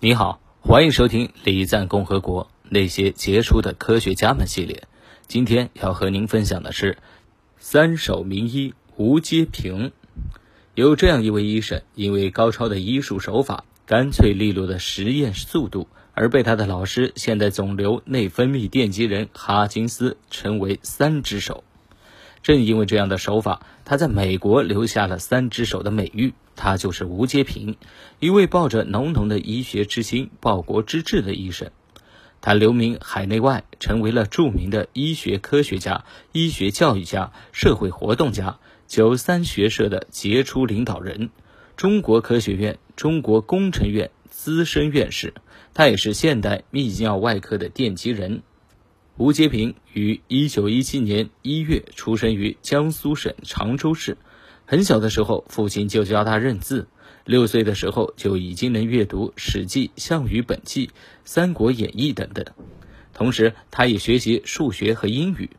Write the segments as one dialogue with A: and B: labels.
A: 你好，欢迎收听《礼赞共和国那些杰出的科学家们》系列。今天要和您分享的是三手名医吴阶平。有这样一位医生，因为高超的医术手法、干脆利落的实验速度，而被他的老师——现代肿瘤内分泌奠基人哈金斯称为“三只手”。正因为这样的手法，他在美国留下了“三只手”的美誉。他就是吴阶平，一位抱着浓浓的医学之心、报国之志的医生。他留名海内外，成为了著名的医学科学家、医学教育家、社会活动家、九三学社的杰出领导人，中国科学院、中国工程院资深院士。他也是现代泌尿外科的奠基人。吴阶平于一九一七年一月出生于江苏省常州市。很小的时候，父亲就教他认字。六岁的时候，就已经能阅读《史记》《项羽本纪》《三国演义》等等。同时，他也学习数学和英语。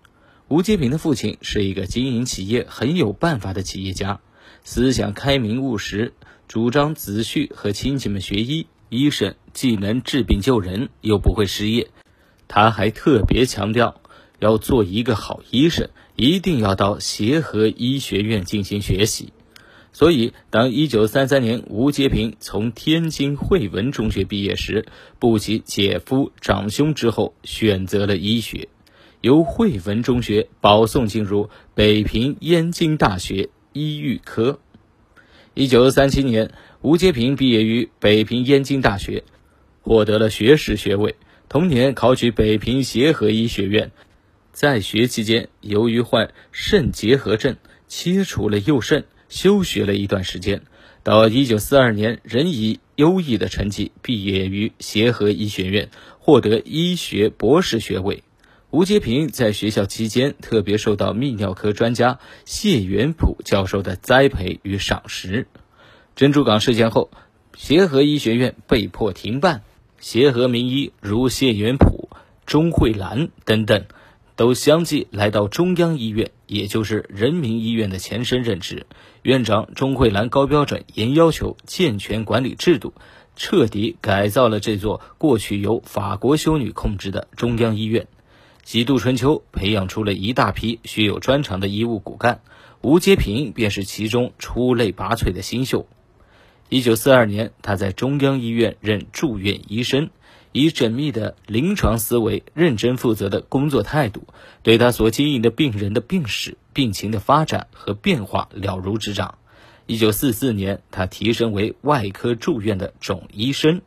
A: 吴阶平的父亲是一个经营企业很有办法的企业家，思想开明务实，主张子婿和亲戚们学医。医生既能治病救人，又不会失业。他还特别强调，要做一个好医生，一定要到协和医学院进行学习。所以，当1933年吴阶平从天津汇文中学毕业时，不及姐夫、长兄之后，选择了医学，由汇文中学保送进入北平燕京大学医育科。1937年，吴阶平毕业于北平燕京大学，获得了学士学位。同年考取北平协和医学院，在学期间，由于患肾结核症，切除了右肾，休学了一段时间。到一九四二年，仍以优异的成绩毕业于协和医学院，获得医学博士学位。吴阶平在学校期间，特别受到泌尿科专家谢元溥教授的栽培与赏识。珍珠港事件后，协和医学院被迫停办。协和名医如谢元溥、钟慧兰等等，都相继来到中央医院，也就是人民医院的前身任职。院长钟慧兰高标准、严要求、健全管理制度，彻底改造了这座过去由法国修女控制的中央医院。几度春秋，培养出了一大批学有专长的医务骨干，吴阶平便是其中出类拔萃的新秀。一九四二年，他在中央医院任住院医生，以缜密的临床思维、认真负责的工作态度，对他所经营的病人的病史、病情的发展和变化了如指掌。一九四四年，他提升为外科住院的总医生，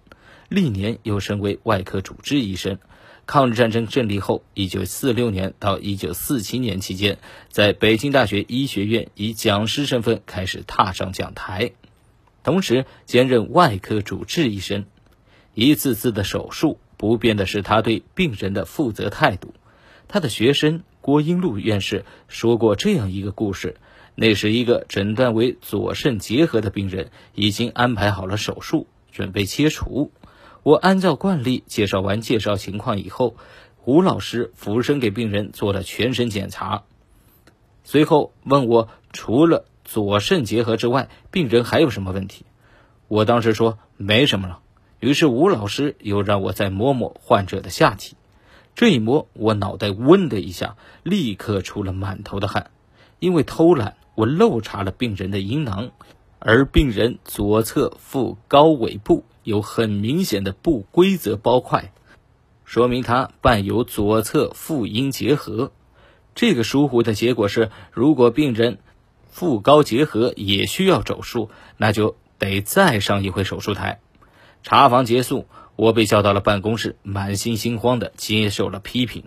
A: 历年又升为外科主治医生。抗日战争胜利后，一九四六年到一九四七年期间，在北京大学医学院以讲师身份开始踏上讲台。同时兼任外科主治医生，一次次的手术不变的是他对病人的负责态度。他的学生郭英禄院士说过这样一个故事：那是一个诊断为左肾结核的病人，已经安排好了手术，准备切除。我按照惯例介绍完介绍情况以后，吴老师俯身给病人做了全身检查，随后问我除了。左肾结核之外，病人还有什么问题？我当时说没什么了。于是吴老师又让我再摸摸患者的下体，这一摸，我脑袋嗡的一下，立刻出了满头的汗。因为偷懒，我漏查了病人的阴囊，而病人左侧腹高尾部有很明显的不规则包块，说明他伴有左侧腹阴结核。这个疏忽的结果是，如果病人。腹高结合也需要手术，那就得再上一回手术台。查房结束，我被叫到了办公室，满心心慌的接受了批评。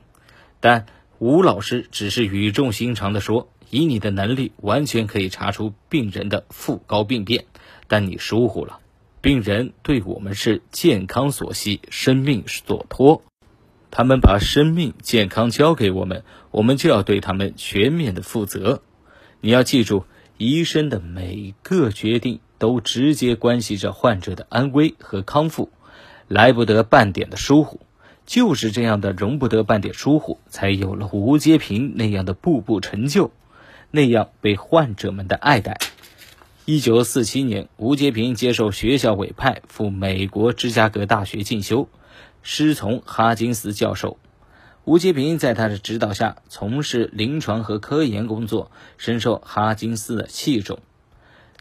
A: 但吴老师只是语重心长的说：“以你的能力，完全可以查出病人的腹高病变，但你疏忽了。病人对我们是健康所系，生命所托，他们把生命健康交给我们，我们就要对他们全面的负责。”你要记住，医生的每个决定都直接关系着患者的安危和康复，来不得半点的疏忽。就是这样的容不得半点疏忽，才有了吴阶平那样的步步成就，那样被患者们的爱戴。一九四七年，吴阶平接受学校委派赴美国芝加哥大学进修，师从哈金斯教授。吴阶平在他的指导下从事临床和科研工作，深受哈金斯的器重。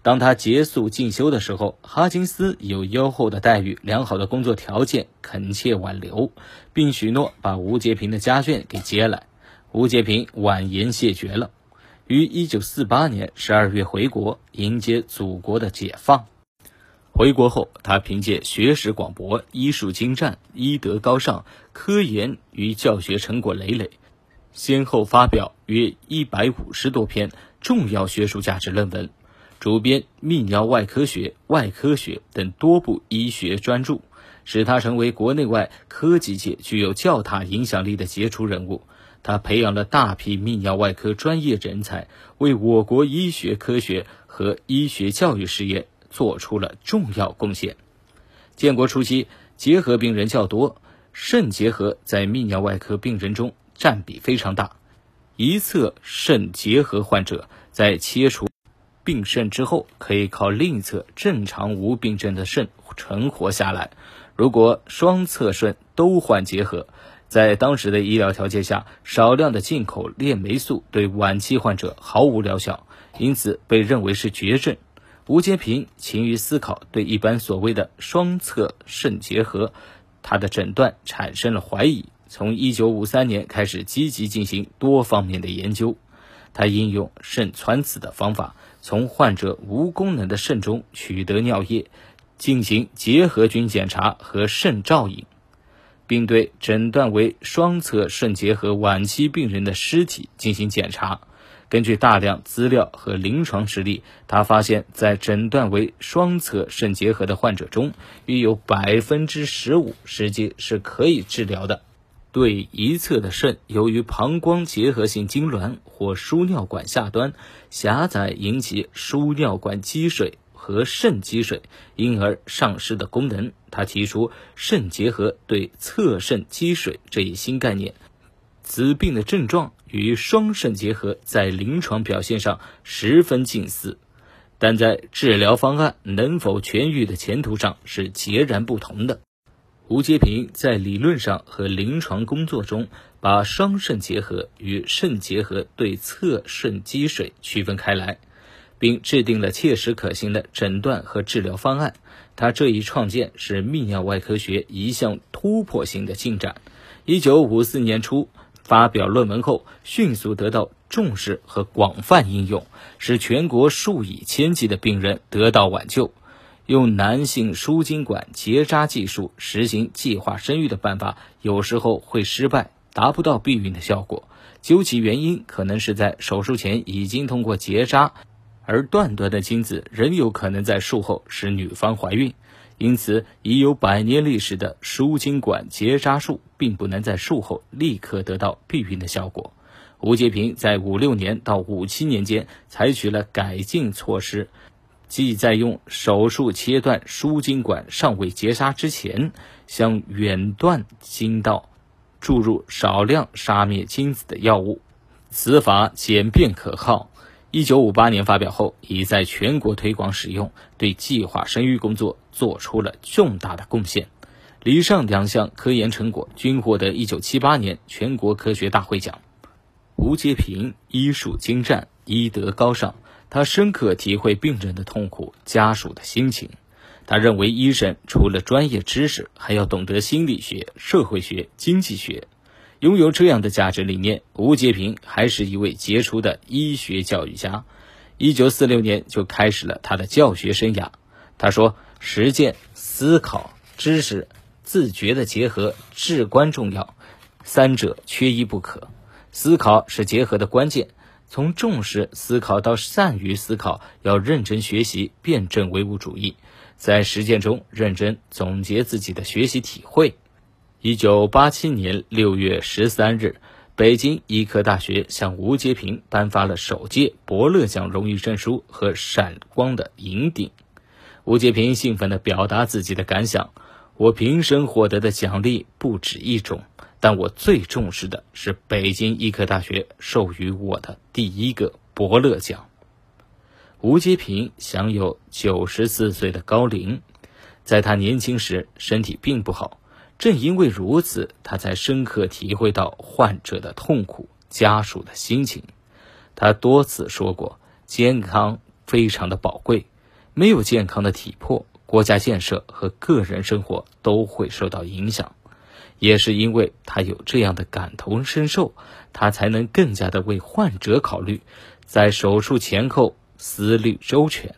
A: 当他结束进修的时候，哈金斯有优厚的待遇、良好的工作条件，恳切挽留，并许诺把吴阶平的家眷给接来。吴阶平婉言谢绝了。于一九四八年十二月回国，迎接祖国的解放。回国后，他凭借学识广博、医术精湛、医德高尚、科研与教学成果累累，先后发表约一百五十多篇重要学术价值论文，主编《泌尿外科学》《外科学》等多部医学专著，使他成为国内外科技界具有较大影响力的杰出人物。他培养了大批泌尿外科专业人才，为我国医学科学和医学教育事业做出了重要贡献。建国初期，结核病人较多，肾结核在泌尿外科病人中占比非常大。一侧肾结核患者在切除病肾之后，可以靠另一侧正常无病症的肾存活下来。如果双侧肾都患结核，在当时的医疗条件下，少量的进口链霉素对晚期患者毫无疗效，因此被认为是绝症。吴阶平勤于思考，对一般所谓的双侧肾结核，他的诊断产生了怀疑。从1953年开始，积极进行多方面的研究。他应用肾穿刺的方法，从患者无功能的肾中取得尿液，进行结核菌检查和肾造影。并对诊断为双侧肾结核晚期病人的尸体进行检查。根据大量资料和临床实例，他发现，在诊断为双侧肾结核的患者中，约有百分之十五实际是可以治疗的。对一侧的肾，由于膀胱结核性痉挛或输尿管下端狭窄引起输尿管积水。和肾积水，因而丧失的功能。他提出肾结核对侧肾积水这一新概念。此病的症状与双肾结核在临床表现上十分近似，但在治疗方案能否痊愈的前途上是截然不同的。吴阶平在理论上和临床工作中，把双肾结核与肾结核对侧肾积水区分开来。并制定了切实可行的诊断和治疗方案。他这一创建是泌尿外科学一项突破性的进展。一九五四年初发表论文后，迅速得到重视和广泛应用，使全国数以千计的病人得到挽救。用男性输精管结扎技术实行计划生育的办法，有时候会失败，达不到避孕的效果。究其原因，可能是在手术前已经通过结扎。而断断的精子仍有可能在术后使女方怀孕，因此已有百年历史的输精管结扎术并不能在术后立刻得到避孕的效果。吴阶平在五六年到五七年间采取了改进措施，即在用手术切断输精管尚未结扎之前，向远断经道注入少量杀灭精子的药物，此法简便可靠。一九五八年发表后，已在全国推广使用，对计划生育工作做出了重大的贡献。以上两项科研成果均获得一九七八年全国科学大会奖。吴阶平医术精湛，医德高尚，他深刻体会病人的痛苦、家属的心情。他认为，医生除了专业知识，还要懂得心理学、社会学、经济学。拥有这样的价值理念，吴阶平还是一位杰出的医学教育家。一九四六年就开始了他的教学生涯。他说：“实践、思考、知识、自觉的结合至关重要，三者缺一不可。思考是结合的关键。从重视思考到善于思考，要认真学习辩证唯物主义，在实践中认真总结自己的学习体会。”一九八七年六月十三日，北京医科大学向吴阶平颁发了首届伯乐奖荣誉证书和闪光的银鼎。吴阶平兴奋地表达自己的感想：“我平生获得的奖励不止一种，但我最重视的是北京医科大学授予我的第一个伯乐奖。”吴阶平享有九十四岁的高龄，在他年轻时身体并不好，正因为如此，他才深刻体会到患者的痛苦、家属的心情。他多次说过，健康非常的宝贵，没有健康的体魄，国家建设和个人生活都会受到影响。也是因为他有这样的感同身受，他才能更加的为患者考虑，在手术前后思虑周全，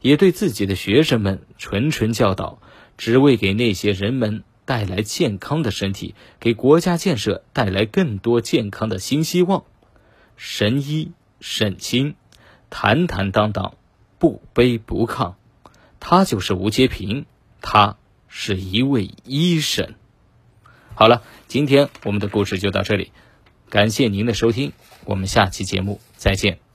A: 也对自己的学生们谆谆教导，只为给那些人们带来健康的身体，给国家建设带来更多健康的新希望。神医沈清，坦坦荡荡，不卑不亢，他就是吴阶平，他是一位医生。好了，今天我们的故事就到这里，感谢您的收听，我们下期节目再见。